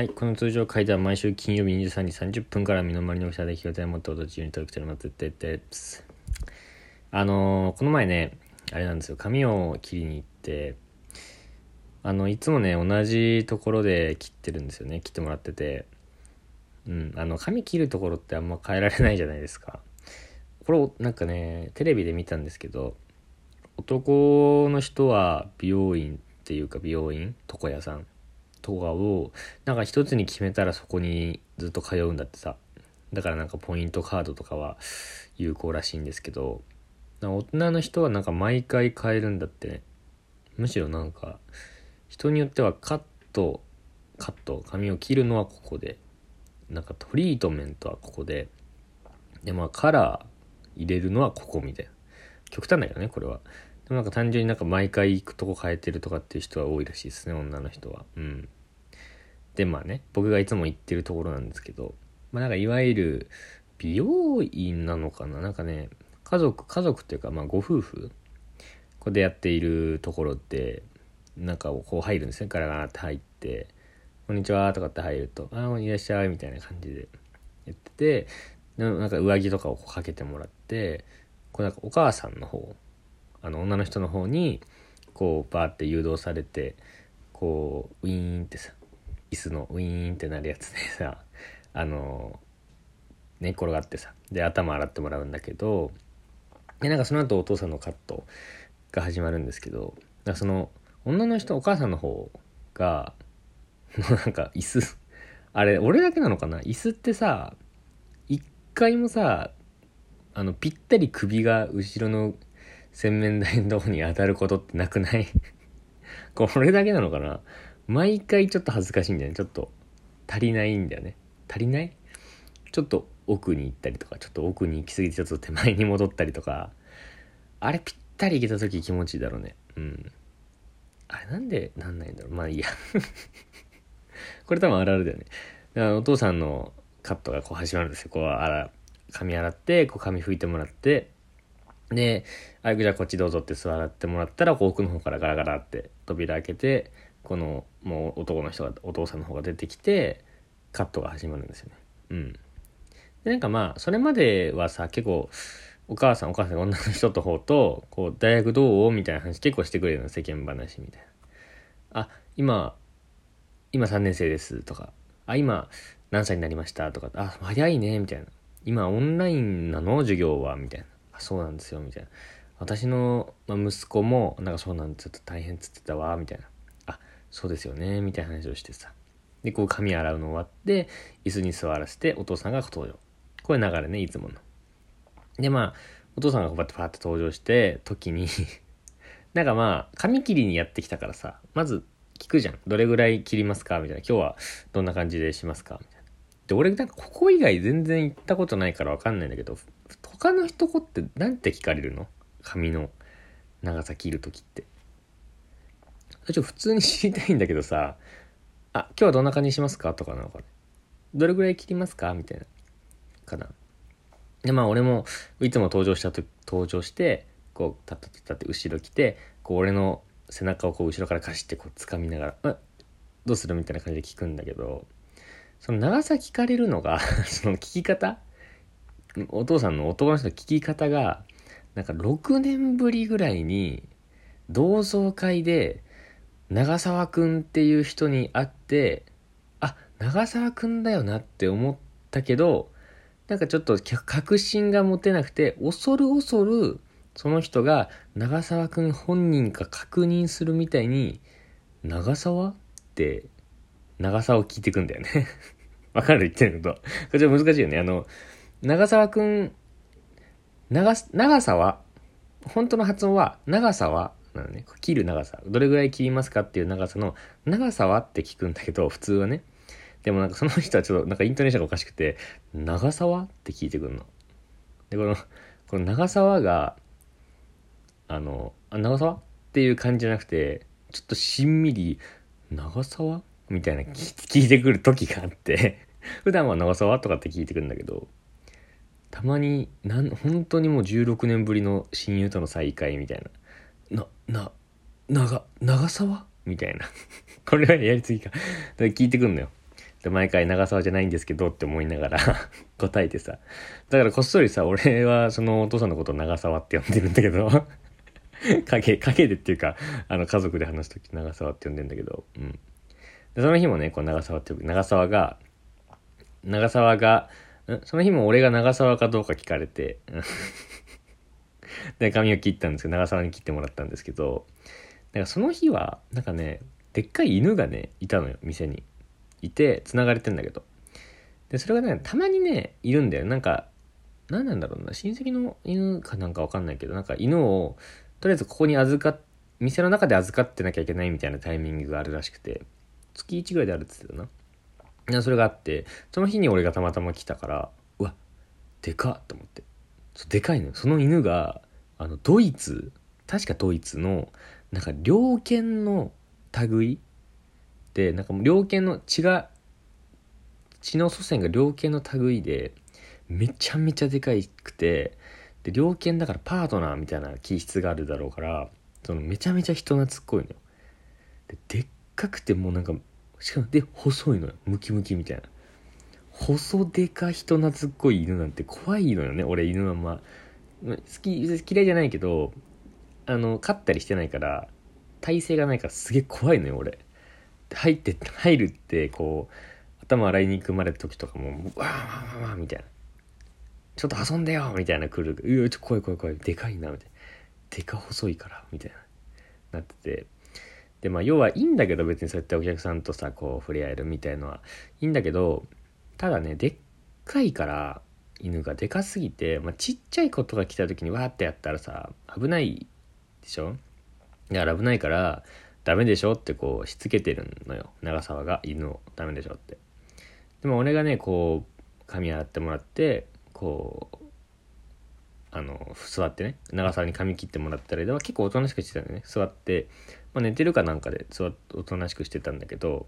はい、この通常会では毎週金曜日23時30分から身の回りのした出来事をもっと途中に届けてますっててあのー、この前ね、あれなんですよ、髪を切りに行って、あの、いつもね、同じところで切ってるんですよね、切ってもらってて。うん、あの、髪切るところってあんま変えられないじゃないですか。これ、なんかね、テレビで見たんですけど、男の人は美容院っていうか美容院？床屋さん。とかをなんか一つに決めたらそこにずっと通うんだってさ。だからなんかポイントカードとかは有効らしいんですけど。大人の人はなんか毎回変えるんだって。ねむしろなんか人によってはカットカット髪を切るのはここで。なんかトリートメントはここで。でまあカラー入れるのはここみたいな。極端だよねこれは。でもなんか単純になんか毎回行くとこ変えてるとかっていう人は多いらしいですね女の人は。うん。でまあね僕がいつも行ってるところなんですけどまあなんかいわゆる美容院なのかな？なんかね家族家族っていうかまあご夫婦ここでやっているところってなんかこう入るんですね。ガラガラって入って「こんにちは」とかって入ると「ああいらっしゃい」みたいな感じでやっててなんか上着とかをこうかけてもらってこうなんかお母さんの方あの女の人の方にこうバーって誘導されてこうウィーンってさ椅子のウィーンってなるやつでさあの寝転がってさで頭洗ってもらうんだけどでなんかその後お父さんのカットが始まるんですけどだその女の人お母さんの方がもうなんか椅子あれ俺だけなのかな？椅子ってさ一回もさあのぴったり首が後ろの洗面台のとこに当たることってなくない？これだけなのかな？毎回ちょっと恥ずかしいんだよね。ちょっと足りないんだよね。足りない？ちょっと奥に行ったりとか、ちょっと奥に行き過ぎてちょっと手前に戻ったりとか、あれぴったり行けた時気持ちいいだろうね。うん。あれなんでなんないんだろう？まあいいや。これ多分あるあるだよね。だからお父さんのカットがこう始まるんですよ。こう、洗、髪洗って、こう髪拭いてもらって、で、あじゃあこっちどうぞって座ってもらったら、こう奥の方からガラガラって扉開けて、このもう男の人が、お父さんの方が出てきて、カットが始まるんですよね。うん。で、なんかまあ、それまではさ、結構、お母さん、お母さん女の人と方と、こう、大学どうみたいな話結構してくれるの、世間話みたいな。あ、今、今3年生ですとか、あ、今何歳になりましたとか、あ、早いね、みたいな。今オンラインなの？授業は？みたいな。そうなんですよみたいな。私の、息子もなんかそうなんですちょっと大変っつってたわみたいな。あそうですよねみたいな話をしてさ。でこう髪洗うの終わって椅子に座らせてお父さんが登場。これ流れねいつもの。でまあお父さんがこうやってパーって登場して時に なんかまあ髪切りにやってきたからさまず聞くじゃん。どれぐらい切りますかみたいな。今日はどんな感じでしますかみたいな。で俺なんかここ以外全然行ったことないからわかんないんだけど他の人って何て聞かれるの？髪の長さ切る時って。ちょ普通に知りたいんだけどさ、あ、今日はどんな感じにしますか？とかなのかな。どれぐらい切りますか？みたいな。かな。で、まあ俺も、いつも登場したと、登場して、こう、たったたって後ろ来て、こう俺の背中をこう後ろから貸してこう掴みながら、どうする？みたいな感じで聞くんだけど、その長さ聞かれるのが その聞き方お父さんの男の人の聞き方が、なんか6年ぶりぐらいに、同窓会で、長沢くんっていう人に会って、あ、長沢くんだよなって思ったけど、なんかちょっと確信が持てなくて、恐る恐る、その人が長沢くん本人か確認するみたいに、長沢って、長沢を聞いてくんだよね わかる？言ってること。これちょっと難しいよね。あの、長沢くん、長、長さは、本当の発音は、長さは、なのね、切る長さ。どれぐらい切りますかっていう長さの、長さはって聞くんだけど、普通はね。でもなんかその人はちょっとなんかイントネーションがおかしくて、長さはって聞いてくるの。で、この、この長さはが、あの、あ、長さはっていう感じじゃなくて、ちょっとしんみり、長沢？みたいな聞いてくる時があって 普段は長沢とかって聞いてくるんだけど、たまになん本当にもう16年ぶりの親友との再会みたいな。なな長長沢？みたいな。これはやりすぎか。聞いてくんのよ。で、毎回長沢じゃないんですけどって思いながら 答えてさ。だからこっそりさ、俺はそのお父さんのことを長沢って呼んでるんだけど。影、影でっていうか、あの家族で話すとき長沢って呼んでんだけど、うん。で、その日もね、こう長沢って、長沢が、長沢が、その日も俺が長沢かどうか聞かれて、で、髪を切ったんですけど、長沢に切ってもらったんですけど、なんかその日は、なんかね、でっかい犬がね、いたのよ、店に。いて、繋がれてんだけど。で、それがね、たまにね、いるんだよ。なんか、何なんだろうな、親戚の犬かなんかわかんないけど、なんか犬を、とりあえずここに預かっ、店の中で預かってなきゃいけないみたいなタイミングがあるらしくて、月1ぐらいであるって言ってたな。でそれがあって、その日に俺がたまたま来たから、うわ、でかっと思って。でかいのよ。その犬が、あの、ドイツ、確かドイツの、なんか、猟犬の類でなんかもう猟犬の血が血の祖先が猟犬の類でめちゃめちゃでかいくてで猟犬だからパートナーみたいな気質があるだろうからそのめちゃめちゃ人懐っこいのよででっかくてもうなんかしかもで細いのよ。ムキムキみたいな。細でか人懐っこい犬なんて怖いのよね俺犬はま。あ好き嫌いじゃないけどあの飼ったりしてないから体勢がないからすげえ怖いのよ俺。入って入るってこう頭洗いに行くまでの時とかもわーわーわーわーみたいな。ちょっと遊んでよみたいな来る。うわちょ怖い怖い怖い。でかいなみたいな。でか細いからみたいな。なってて。でまあ要はいいんだけど別にそうやってお客さんとさこう触れ合えるみたいのは。いいんだけどただねでっかいから犬がでかすぎて、まあ、ちっちゃいことが来た時にわーってやったらさ危ないでしょ？だから危ないからダメでしょってこうしつけてるのよ。長澤が犬を。ダメでしょって。でも俺がねこう髪洗ってもらってこうあの座ってね長澤に髪切ってもらった間は結構おとなしくしてたんだよね。座って、まあ、寝てるかなんかで座っておとなしくしてたんだけど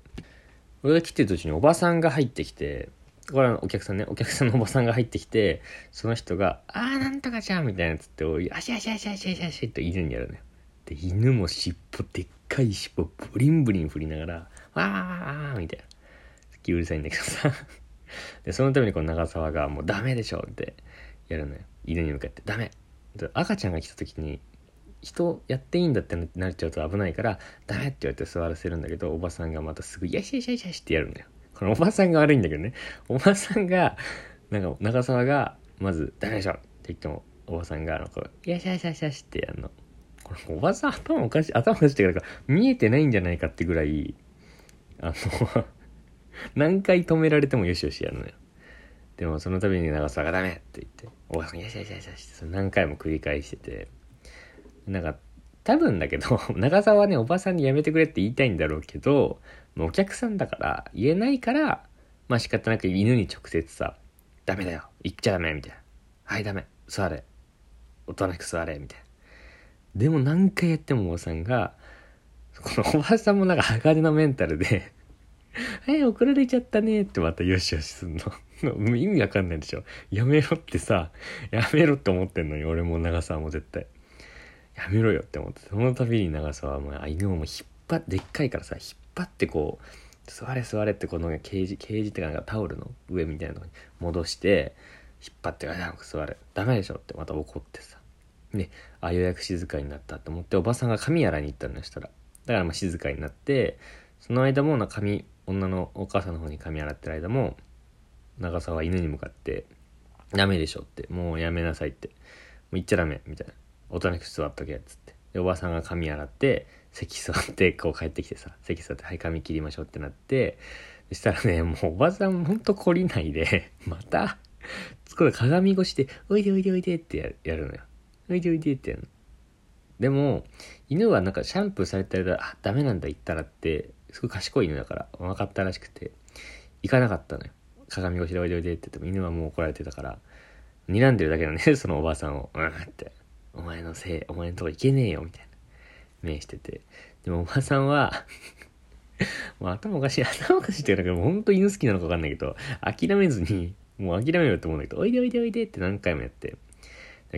俺が切ってる途中におばさんが入ってきてこれはお客さんね、お客さんのおばさんが入ってきて、その人が、あーなんとかじゃんみたいなつって、おい、あしあしあしあしあしあしって犬にやるのよ。で、犬も尻尾でっかい尻尾ブリンブリン振りながら、わーみたいな。すっきうるさいんだけどさ で、そのためにこの長沢がもうダメでしょってやるのよ。犬に向かって、ダメで赤ちゃんが来た時に、人やっていいんだってなっちゃうと危ないから、ダメって言われて座らせるんだけど、おばさんがまたすぐ、よしよしよしよしってやるんだよ。このおばさんが悪いんだけどね。おばさんが、なんか長沢が、まず、ダメでしょって言っても、おばさんが、なんか、よしよしよしよしってやるの。これおばさん頭おかしい、頭おかしいってか、見えてないんじゃないかってぐらい、あの 何回止められてもよしよしやるのよ。でもその度に長澤がダメって言って、おばさんよしよしよしよしって何回も繰り返してて、なんか、多分だけど、長澤はね、おばさんにやめてくれって言いたいんだろうけどもう、お客さんだから言えないから、まあ仕方なく犬に直接さ、ダメだよ、行っちゃダメ、みたいな。はい、ダメ、座れ。おとなしく座れ、みたいな。でも何回やってもおばさんが、このおばさんもなんか鋼のメンタルで え、怒られちゃったねってまたよしよしすんの。意味わかんないでしょ。やめろってさ、やめろって思ってんのに、俺も長澤も絶対。やめろよって思って、その度に長澤はもう犬をもう引っ張って、でっかいからさ、引っ張ってこう、座れ座れってこのケージ、ケージってかなんかタオルの上みたいなのに戻して、引っ張って、あ、座れ。ダメでしょってまた怒ってさ。で、あ、ようやく静かになったと思って、おばさんが髪洗いに行ったんだしたら。だからまあ静かになって、その間もな髪、女のお母さんの方に髪洗ってる間も、長澤は犬に向かって、ダメでしょって、もうやめなさいって、もう言っちゃダメ、みたいな。おとなしく座っとけ、っつって。で、おばさんが髪洗って、席座って、こう帰ってきてさ、席座って、はい、髪切りましょうってなって、そしたらね、もうおばさんほんと懲りないで、また、これ鏡越しで、おいでおいでおいでってやるのよ。おいでおいでってやるの。でも、犬はなんかシャンプーされたら、あ、ダメなんだ言ったらって、すごい賢い犬だから分かったらしくて、行かなかったのよ。鏡越しでおいでおいでって言っても犬はもう怒られてたから、睨んでるだけのね、そのおばあさんを、うんって、お前のせい、お前のとこ行けねえよ、みたいな。目してて。でもおばさんは もう頭おかしい、頭おかしいっていうか、もうほんと犬好きなのかわかんないけど、諦めずに、もう諦めようと思うんだけど、おいでおいでおいでって何回もやって、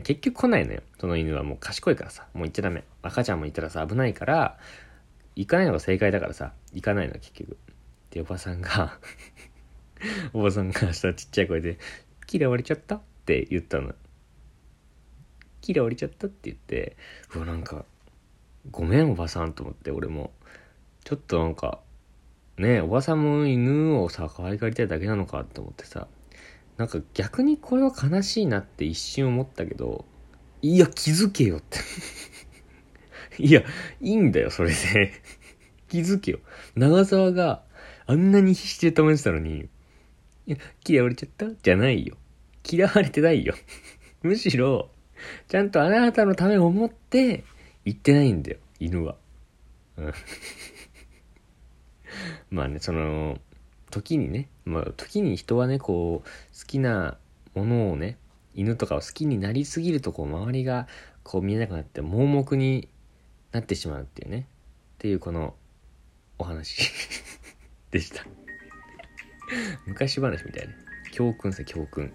結局来ないのよ。その犬はもう賢いからさ、もう行っちゃダメ。赤ちゃんもいたらさ、危ないから、行かないのが正解だからさ、行かないの結局。でおばさんが おばさんがさちっちゃい声で「嫌われちゃった?」って言ったの嫌われちゃったって言ってうわなんかごめんおばさんと思って俺も。ちょっとなんかねおばさんも犬をさ可愛がりたいだけなのかと思ってさなんか逆にこれは悲しいなって一瞬思ったけどいや気づけよって。いやいいんだよそれで。気づけよ。長澤があんなに必死で止めてたのにいや嫌われちゃった？じゃないよ。嫌われてないよ。むしろ ちゃんとあなたのためを思って言ってないんだよ犬は。うん。まあねその時にね、まあ、時に人はねこう好きなものをね犬とかを好きになりすぎるとこう周りがこう見えなくなって盲目になってしまうっていうね。っていうこのお話。でした。昔話みたいな教訓さ教訓。